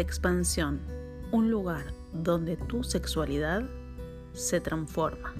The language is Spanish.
Expansión, un lugar donde tu sexualidad se transforma.